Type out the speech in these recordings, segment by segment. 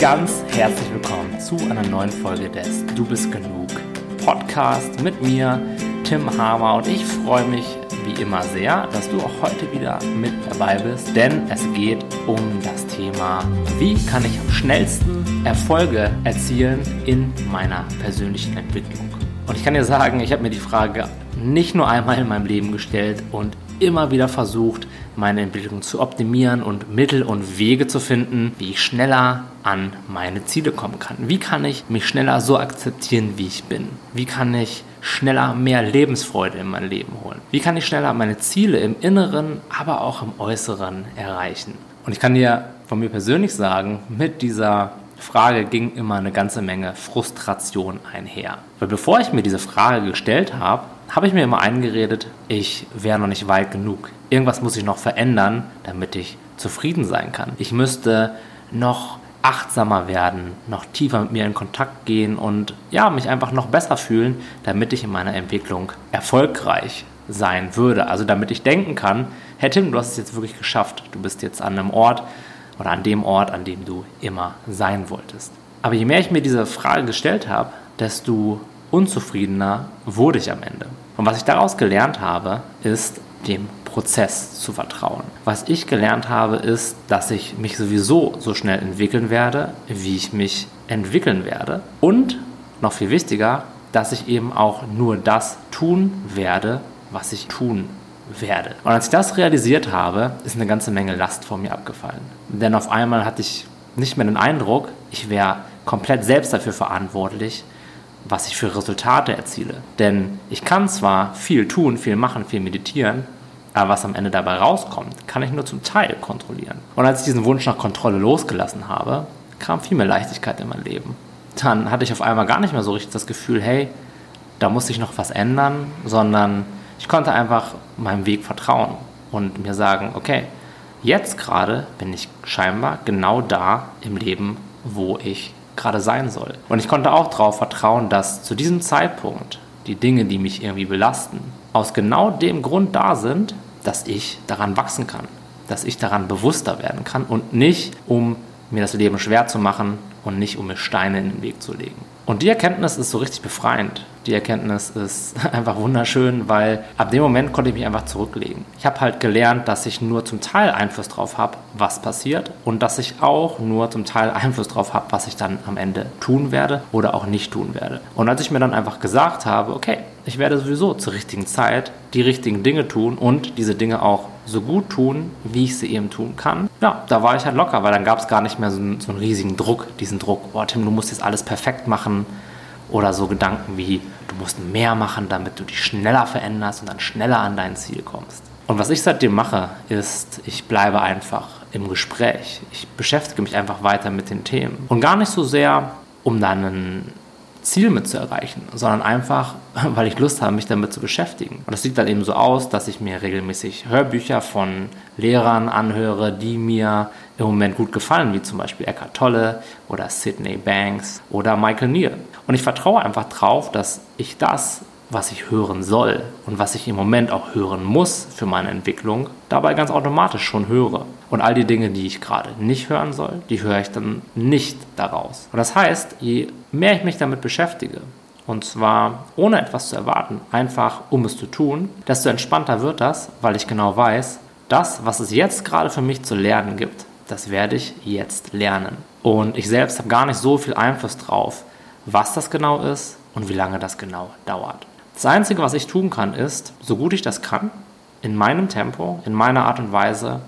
ganz herzlich willkommen zu einer neuen Folge des Du bist genug Podcast mit mir, Tim Hamer. Und ich freue mich wie immer sehr, dass du auch heute wieder mit dabei bist, denn es geht um das Thema, wie kann ich am schnellsten Erfolge erzielen in meiner persönlichen Entwicklung. Und ich kann dir sagen, ich habe mir die Frage nicht nur einmal in meinem Leben gestellt und immer wieder versucht, meine Entwicklung zu optimieren und Mittel und Wege zu finden, wie ich schneller an meine Ziele kommen kann. Wie kann ich mich schneller so akzeptieren, wie ich bin? Wie kann ich schneller mehr Lebensfreude in mein Leben holen? Wie kann ich schneller meine Ziele im Inneren, aber auch im Äußeren erreichen? Und ich kann dir von mir persönlich sagen, mit dieser Frage ging immer eine ganze Menge Frustration einher. Weil bevor ich mir diese Frage gestellt habe, habe ich mir immer eingeredet, ich wäre noch nicht weit genug. Irgendwas muss ich noch verändern, damit ich zufrieden sein kann. Ich müsste noch achtsamer werden, noch tiefer mit mir in Kontakt gehen und ja, mich einfach noch besser fühlen, damit ich in meiner Entwicklung erfolgreich sein würde. Also damit ich denken kann, hey Tim, du hast es jetzt wirklich geschafft. Du bist jetzt an einem Ort oder an dem Ort, an dem du immer sein wolltest. Aber je mehr ich mir diese Frage gestellt habe, desto unzufriedener wurde ich am Ende. Und was ich daraus gelernt habe, ist dem Prozess zu vertrauen. Was ich gelernt habe, ist, dass ich mich sowieso so schnell entwickeln werde, wie ich mich entwickeln werde. Und noch viel wichtiger, dass ich eben auch nur das tun werde, was ich tun werde. Und als ich das realisiert habe, ist eine ganze Menge Last vor mir abgefallen. Denn auf einmal hatte ich nicht mehr den Eindruck, ich wäre komplett selbst dafür verantwortlich, was ich für Resultate erziele. Denn ich kann zwar viel tun, viel machen, viel meditieren, aber was am Ende dabei rauskommt, kann ich nur zum Teil kontrollieren. Und als ich diesen Wunsch nach Kontrolle losgelassen habe, kam viel mehr Leichtigkeit in mein Leben. Dann hatte ich auf einmal gar nicht mehr so richtig das Gefühl, hey, da muss ich noch was ändern, sondern ich konnte einfach meinem Weg vertrauen und mir sagen, okay, jetzt gerade bin ich scheinbar genau da im Leben, wo ich gerade sein soll. Und ich konnte auch darauf vertrauen, dass zu diesem Zeitpunkt die Dinge, die mich irgendwie belasten, aus genau dem Grund da sind, dass ich daran wachsen kann, dass ich daran bewusster werden kann und nicht, um mir das Leben schwer zu machen und nicht, um mir Steine in den Weg zu legen. Und die Erkenntnis ist so richtig befreiend. Die Erkenntnis ist einfach wunderschön, weil ab dem Moment konnte ich mich einfach zurücklegen. Ich habe halt gelernt, dass ich nur zum Teil Einfluss drauf habe, was passiert und dass ich auch nur zum Teil Einfluss drauf habe, was ich dann am Ende tun werde oder auch nicht tun werde. Und als ich mir dann einfach gesagt habe, okay, ich werde sowieso zur richtigen Zeit die richtigen Dinge tun und diese Dinge auch so gut tun, wie ich sie eben tun kann. Ja, da war ich halt locker, weil dann gab es gar nicht mehr so einen, so einen riesigen Druck, diesen Druck, boah Tim, du musst jetzt alles perfekt machen oder so Gedanken wie, du musst mehr machen, damit du dich schneller veränderst und dann schneller an dein Ziel kommst. Und was ich seitdem mache, ist, ich bleibe einfach im Gespräch. Ich beschäftige mich einfach weiter mit den Themen. Und gar nicht so sehr, um dann einen Ziel mit zu erreichen, sondern einfach, weil ich Lust habe, mich damit zu beschäftigen. Und das sieht dann eben so aus, dass ich mir regelmäßig Hörbücher von Lehrern anhöre, die mir im Moment gut gefallen, wie zum Beispiel Eckhart Tolle oder Sidney Banks oder Michael Neal. Und ich vertraue einfach drauf, dass ich das, was ich hören soll und was ich im Moment auch hören muss für meine Entwicklung, dabei ganz automatisch schon höre. Und all die Dinge, die ich gerade nicht hören soll, die höre ich dann nicht daraus. Und das heißt, je mehr ich mich damit beschäftige, und zwar ohne etwas zu erwarten, einfach um es zu tun, desto entspannter wird das, weil ich genau weiß, das, was es jetzt gerade für mich zu lernen gibt, das werde ich jetzt lernen. Und ich selbst habe gar nicht so viel Einfluss drauf, was das genau ist und wie lange das genau dauert. Das Einzige, was ich tun kann, ist, so gut ich das kann, in meinem Tempo, in meiner Art und Weise,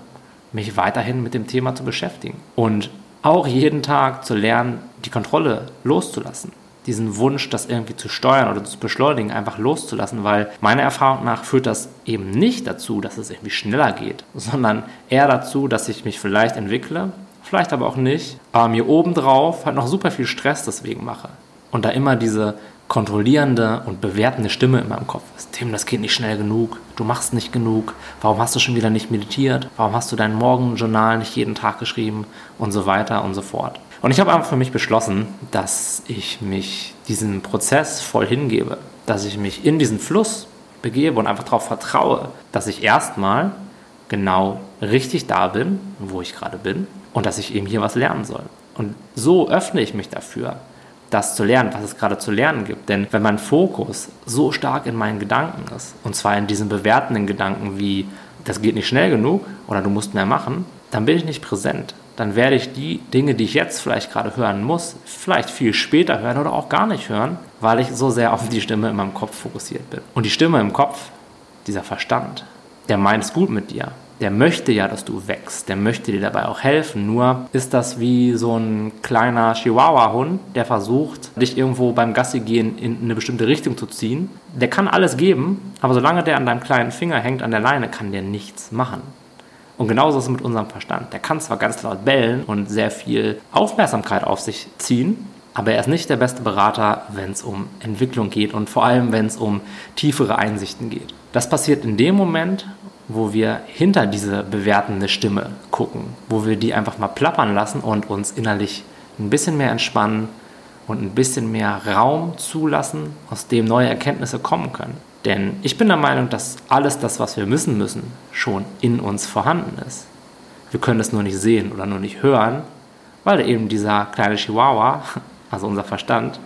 mich weiterhin mit dem Thema zu beschäftigen. Und auch jeden Tag zu lernen, die Kontrolle loszulassen. Diesen Wunsch, das irgendwie zu steuern oder zu beschleunigen, einfach loszulassen, weil meiner Erfahrung nach führt das eben nicht dazu, dass es irgendwie schneller geht, sondern eher dazu, dass ich mich vielleicht entwickle, vielleicht aber auch nicht, aber mir obendrauf halt noch super viel Stress deswegen mache. Und da immer diese kontrollierende und bewertende Stimme in meinem Kopf ist. Tim, das geht nicht schnell genug, du machst nicht genug, warum hast du schon wieder nicht meditiert, warum hast du dein Morgenjournal nicht jeden Tag geschrieben und so weiter und so fort. Und ich habe einfach für mich beschlossen, dass ich mich diesem Prozess voll hingebe, dass ich mich in diesen Fluss begebe und einfach darauf vertraue, dass ich erstmal genau richtig da bin, wo ich gerade bin und dass ich eben hier was lernen soll. Und so öffne ich mich dafür, das zu lernen, was es gerade zu lernen gibt. Denn wenn mein Fokus so stark in meinen Gedanken ist, und zwar in diesen bewertenden Gedanken wie, das geht nicht schnell genug oder du musst mehr machen, dann bin ich nicht präsent. Dann werde ich die Dinge, die ich jetzt vielleicht gerade hören muss, vielleicht viel später hören oder auch gar nicht hören, weil ich so sehr auf die Stimme in meinem Kopf fokussiert bin. Und die Stimme im Kopf, dieser Verstand, der meint es gut mit dir der möchte ja, dass du wächst, der möchte dir dabei auch helfen. Nur ist das wie so ein kleiner Chihuahua-Hund, der versucht, dich irgendwo beim Gassi gehen in eine bestimmte Richtung zu ziehen. Der kann alles geben, aber solange der an deinem kleinen Finger hängt, an der Leine, kann der nichts machen. Und genauso ist es mit unserem Verstand. Der kann zwar ganz laut bellen und sehr viel Aufmerksamkeit auf sich ziehen, aber er ist nicht der beste Berater, wenn es um Entwicklung geht und vor allem, wenn es um tiefere Einsichten geht. Das passiert in dem Moment, wo wir hinter diese bewertende Stimme gucken, wo wir die einfach mal plappern lassen und uns innerlich ein bisschen mehr entspannen und ein bisschen mehr Raum zulassen, aus dem neue Erkenntnisse kommen können. Denn ich bin der Meinung, dass alles das, was wir müssen müssen, schon in uns vorhanden ist. Wir können es nur nicht sehen oder nur nicht hören, weil eben dieser kleine Chihuahua, also unser Verstand,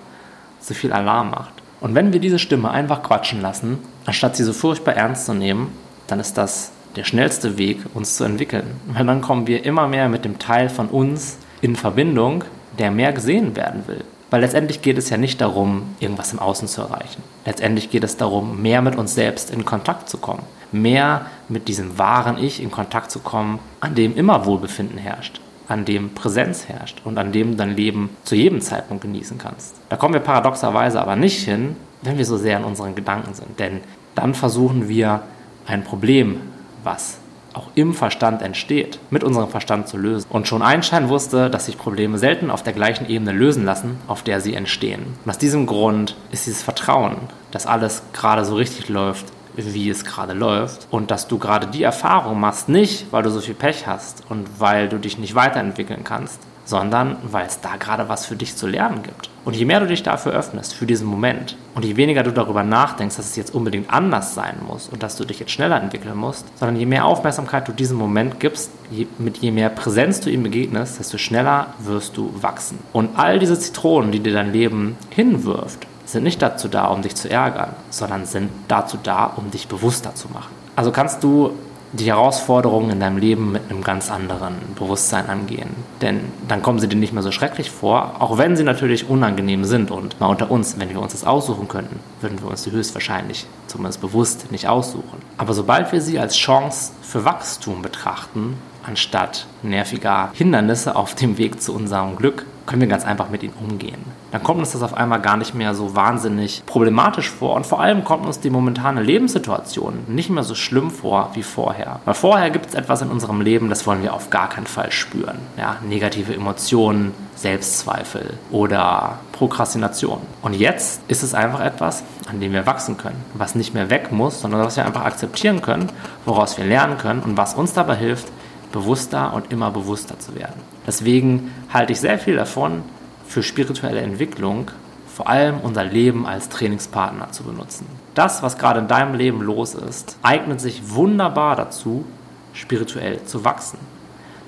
so viel Alarm macht. Und wenn wir diese Stimme einfach quatschen lassen, anstatt sie so furchtbar ernst zu nehmen, dann ist das der schnellste Weg, uns zu entwickeln. Weil dann kommen wir immer mehr mit dem Teil von uns in Verbindung, der mehr gesehen werden will. Weil letztendlich geht es ja nicht darum, irgendwas im Außen zu erreichen. Letztendlich geht es darum, mehr mit uns selbst in Kontakt zu kommen. Mehr mit diesem wahren Ich in Kontakt zu kommen, an dem immer Wohlbefinden herrscht, an dem Präsenz herrscht und an dem du dein Leben zu jedem Zeitpunkt genießen kannst. Da kommen wir paradoxerweise aber nicht hin, wenn wir so sehr in unseren Gedanken sind. Denn dann versuchen wir ein Problem, was auch im Verstand entsteht, mit unserem Verstand zu lösen. Und schon Einstein wusste, dass sich Probleme selten auf der gleichen Ebene lösen lassen, auf der sie entstehen. Und aus diesem Grund ist dieses Vertrauen, dass alles gerade so richtig läuft, wie es gerade läuft und dass du gerade die Erfahrung machst, nicht weil du so viel Pech hast und weil du dich nicht weiterentwickeln kannst, sondern weil es da gerade was für dich zu lernen gibt. Und je mehr du dich dafür öffnest, für diesen Moment, und je weniger du darüber nachdenkst, dass es jetzt unbedingt anders sein muss und dass du dich jetzt schneller entwickeln musst, sondern je mehr Aufmerksamkeit du diesem Moment gibst, je, mit je mehr Präsenz du ihm begegnest, desto schneller wirst du wachsen. Und all diese Zitronen, die dir dein Leben hinwirft, sind nicht dazu da, um dich zu ärgern, sondern sind dazu da, um dich bewusster zu machen. Also kannst du die Herausforderungen in deinem Leben mit einem ganz anderen Bewusstsein angehen. Denn dann kommen sie dir nicht mehr so schrecklich vor, auch wenn sie natürlich unangenehm sind. Und mal unter uns, wenn wir uns das aussuchen könnten, würden wir uns die höchstwahrscheinlich, zumindest bewusst, nicht aussuchen. Aber sobald wir sie als Chance für Wachstum betrachten, anstatt nerviger Hindernisse auf dem Weg zu unserem Glück, können wir ganz einfach mit ihnen umgehen. Dann kommt uns das auf einmal gar nicht mehr so wahnsinnig problematisch vor und vor allem kommt uns die momentane Lebenssituation nicht mehr so schlimm vor wie vorher. Weil vorher gibt es etwas in unserem Leben, das wollen wir auf gar keinen Fall spüren. Ja, negative Emotionen, Selbstzweifel oder Prokrastination. Und jetzt ist es einfach etwas, an dem wir wachsen können, was nicht mehr weg muss, sondern was wir einfach akzeptieren können, woraus wir lernen können und was uns dabei hilft, bewusster und immer bewusster zu werden. Deswegen halte ich sehr viel davon, für spirituelle Entwicklung vor allem unser Leben als Trainingspartner zu benutzen. Das, was gerade in deinem Leben los ist, eignet sich wunderbar dazu, spirituell zu wachsen.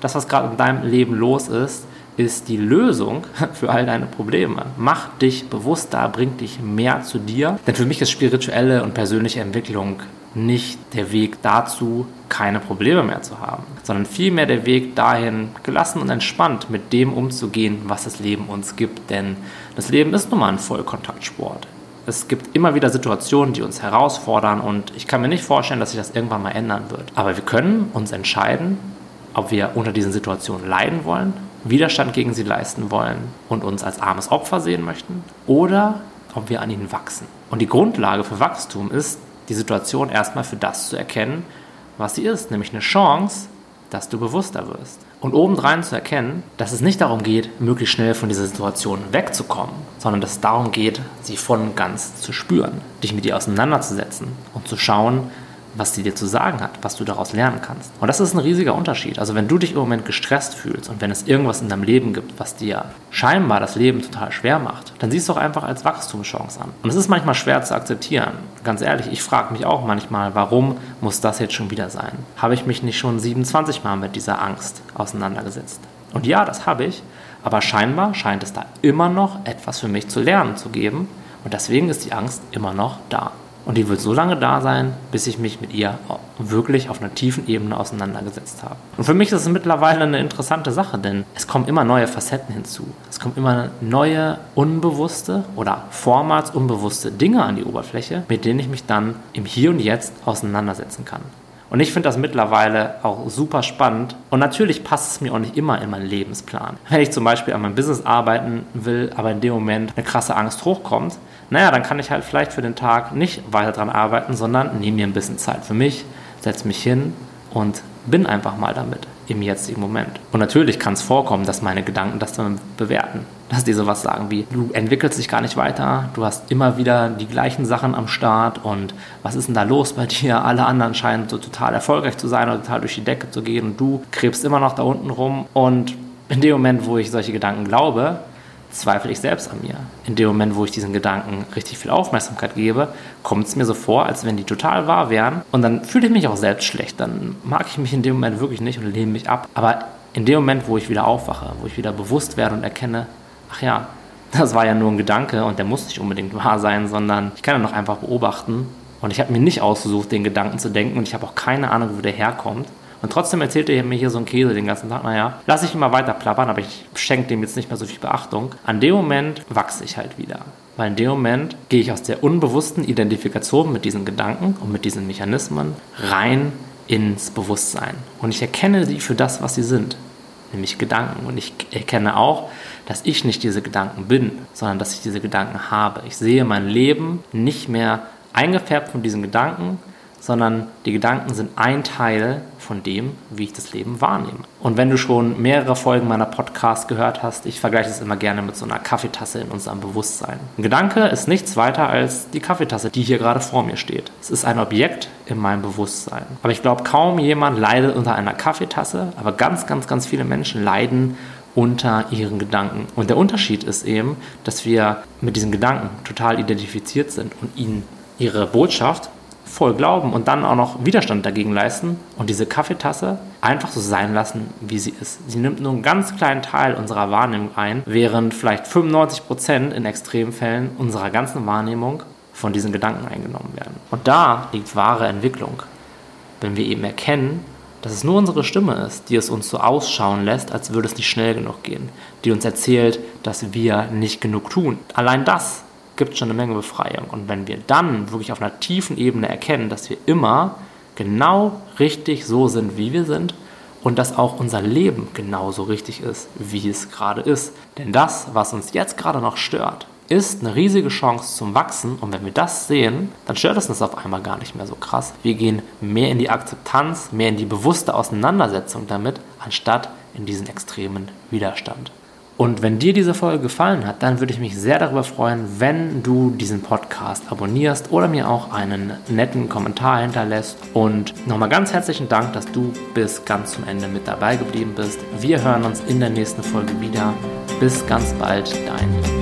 Das, was gerade in deinem Leben los ist, ist die Lösung für all deine Probleme. Mach dich bewusster, bring dich mehr zu dir. Denn für mich ist spirituelle und persönliche Entwicklung nicht der Weg dazu, keine Probleme mehr zu haben, sondern vielmehr der Weg dahin, gelassen und entspannt mit dem umzugehen, was das Leben uns gibt. Denn das Leben ist nun mal ein Vollkontaktsport. Es gibt immer wieder Situationen, die uns herausfordern und ich kann mir nicht vorstellen, dass sich das irgendwann mal ändern wird. Aber wir können uns entscheiden, ob wir unter diesen Situationen leiden wollen, Widerstand gegen sie leisten wollen und uns als armes Opfer sehen möchten oder ob wir an ihnen wachsen. Und die Grundlage für Wachstum ist, die Situation erstmal für das zu erkennen, was sie ist, nämlich eine Chance, dass du bewusster wirst. Und obendrein zu erkennen, dass es nicht darum geht, möglichst schnell von dieser Situation wegzukommen, sondern dass es darum geht, sie und ganz zu spüren, dich mit ihr auseinanderzusetzen und zu schauen, was sie dir zu sagen hat, was du daraus lernen kannst. Und das ist ein riesiger Unterschied. Also wenn du dich im Moment gestresst fühlst und wenn es irgendwas in deinem Leben gibt, was dir scheinbar das Leben total schwer macht, dann siehst du auch einfach als Wachstumschance an. Und es ist manchmal schwer zu akzeptieren. Ganz ehrlich, ich frage mich auch manchmal, warum muss das jetzt schon wieder sein? Habe ich mich nicht schon 27 Mal mit dieser Angst auseinandergesetzt? Und ja, das habe ich, aber scheinbar scheint es da immer noch etwas für mich zu lernen zu geben und deswegen ist die Angst immer noch da. Und die wird so lange da sein, bis ich mich mit ihr wirklich auf einer tiefen Ebene auseinandergesetzt habe. Und für mich ist es mittlerweile eine interessante Sache, denn es kommen immer neue Facetten hinzu. Es kommen immer neue unbewusste oder vormals unbewusste Dinge an die Oberfläche, mit denen ich mich dann im Hier und Jetzt auseinandersetzen kann. Und ich finde das mittlerweile auch super spannend. Und natürlich passt es mir auch nicht immer in meinen Lebensplan. Wenn ich zum Beispiel an meinem Business arbeiten will, aber in dem Moment eine krasse Angst hochkommt, naja, dann kann ich halt vielleicht für den Tag nicht weiter dran arbeiten, sondern nehme mir ein bisschen Zeit für mich, setze mich hin und bin einfach mal damit im jetzigen Moment. Und natürlich kann es vorkommen, dass meine Gedanken das dann bewerten. Dass die sowas sagen wie, du entwickelst dich gar nicht weiter, du hast immer wieder die gleichen Sachen am Start und was ist denn da los bei dir? Alle anderen scheinen so total erfolgreich zu sein oder total durch die Decke zu gehen und du krebst immer noch da unten rum. Und in dem Moment, wo ich solche Gedanken glaube, zweifle ich selbst an mir. In dem Moment, wo ich diesen Gedanken richtig viel Aufmerksamkeit gebe, kommt es mir so vor, als wenn die total wahr wären. Und dann fühle ich mich auch selbst schlecht. Dann mag ich mich in dem Moment wirklich nicht und lehne mich ab. Aber in dem Moment, wo ich wieder aufwache, wo ich wieder bewusst werde und erkenne, ach ja, das war ja nur ein Gedanke und der muss nicht unbedingt wahr sein, sondern ich kann ihn noch einfach beobachten. Und ich habe mir nicht ausgesucht, den Gedanken zu denken und ich habe auch keine Ahnung, wo der herkommt. Und trotzdem erzählt er mir hier so ein Käse den ganzen Tag, naja, lass ich ihn mal weiter plappern, aber ich schenke dem jetzt nicht mehr so viel Beachtung. An dem Moment wachse ich halt wieder. Weil in dem Moment gehe ich aus der unbewussten Identifikation mit diesen Gedanken und mit diesen Mechanismen rein ins Bewusstsein. Und ich erkenne sie für das, was sie sind, nämlich Gedanken. Und ich erkenne auch, dass ich nicht diese Gedanken bin, sondern dass ich diese Gedanken habe. Ich sehe mein Leben nicht mehr eingefärbt von diesen Gedanken, sondern die Gedanken sind ein Teil von dem, wie ich das Leben wahrnehme. Und wenn du schon mehrere Folgen meiner Podcasts gehört hast, ich vergleiche es immer gerne mit so einer Kaffeetasse in unserem Bewusstsein. Ein Gedanke ist nichts weiter als die Kaffeetasse, die hier gerade vor mir steht. Es ist ein Objekt in meinem Bewusstsein. Aber ich glaube, kaum jemand leidet unter einer Kaffeetasse, aber ganz, ganz, ganz viele Menschen leiden unter ihren Gedanken. Und der Unterschied ist eben, dass wir mit diesen Gedanken total identifiziert sind und ihnen ihre Botschaft voll glauben und dann auch noch Widerstand dagegen leisten und diese Kaffeetasse einfach so sein lassen, wie sie ist. Sie nimmt nur einen ganz kleinen Teil unserer Wahrnehmung ein, während vielleicht 95 Prozent in Extremfällen unserer ganzen Wahrnehmung von diesen Gedanken eingenommen werden. Und da liegt wahre Entwicklung. Wenn wir eben erkennen, dass es nur unsere Stimme ist, die es uns so ausschauen lässt, als würde es nicht schnell genug gehen, die uns erzählt, dass wir nicht genug tun. Allein das gibt es schon eine Menge Befreiung. Und wenn wir dann wirklich auf einer tiefen Ebene erkennen, dass wir immer genau richtig so sind, wie wir sind und dass auch unser Leben genauso richtig ist, wie es gerade ist. Denn das, was uns jetzt gerade noch stört, ist eine riesige Chance zum Wachsen. Und wenn wir das sehen, dann stört es uns auf einmal gar nicht mehr so krass. Wir gehen mehr in die Akzeptanz, mehr in die bewusste Auseinandersetzung damit, anstatt in diesen extremen Widerstand. Und wenn dir diese Folge gefallen hat, dann würde ich mich sehr darüber freuen, wenn du diesen Podcast abonnierst oder mir auch einen netten Kommentar hinterlässt. Und nochmal ganz herzlichen Dank, dass du bis ganz zum Ende mit dabei geblieben bist. Wir hören uns in der nächsten Folge wieder. Bis ganz bald, dein